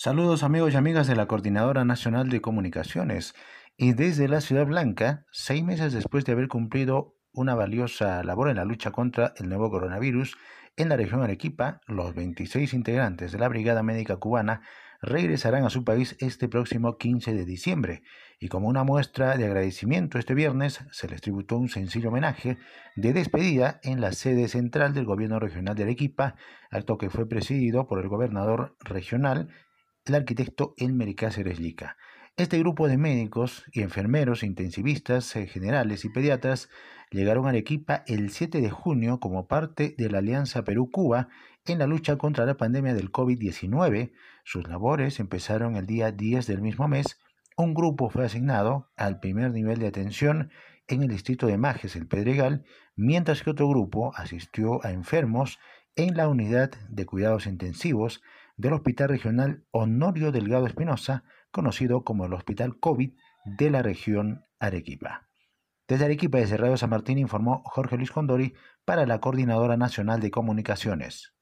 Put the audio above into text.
Saludos amigos y amigas de la Coordinadora Nacional de Comunicaciones. Y desde la Ciudad Blanca, seis meses después de haber cumplido una valiosa labor en la lucha contra el nuevo coronavirus, en la región Arequipa, los 26 integrantes de la Brigada Médica Cubana regresarán a su país este próximo 15 de diciembre. Y como una muestra de agradecimiento este viernes, se les tributó un sencillo homenaje de despedida en la sede central del Gobierno Regional de Arequipa, acto que fue presidido por el gobernador regional el arquitecto Elmer Cáceres Lica. Este grupo de médicos y enfermeros, intensivistas, eh, generales y pediatras llegaron a Arequipa el 7 de junio como parte de la Alianza Perú-Cuba en la lucha contra la pandemia del COVID-19. Sus labores empezaron el día 10 del mismo mes. Un grupo fue asignado al primer nivel de atención en el distrito de Majes, el Pedregal, mientras que otro grupo asistió a enfermos en la unidad de cuidados intensivos del Hospital Regional Honorio Delgado Espinosa, conocido como el Hospital COVID de la región Arequipa. Desde Arequipa, desde Radio San Martín, informó Jorge Luis Condori para la Coordinadora Nacional de Comunicaciones.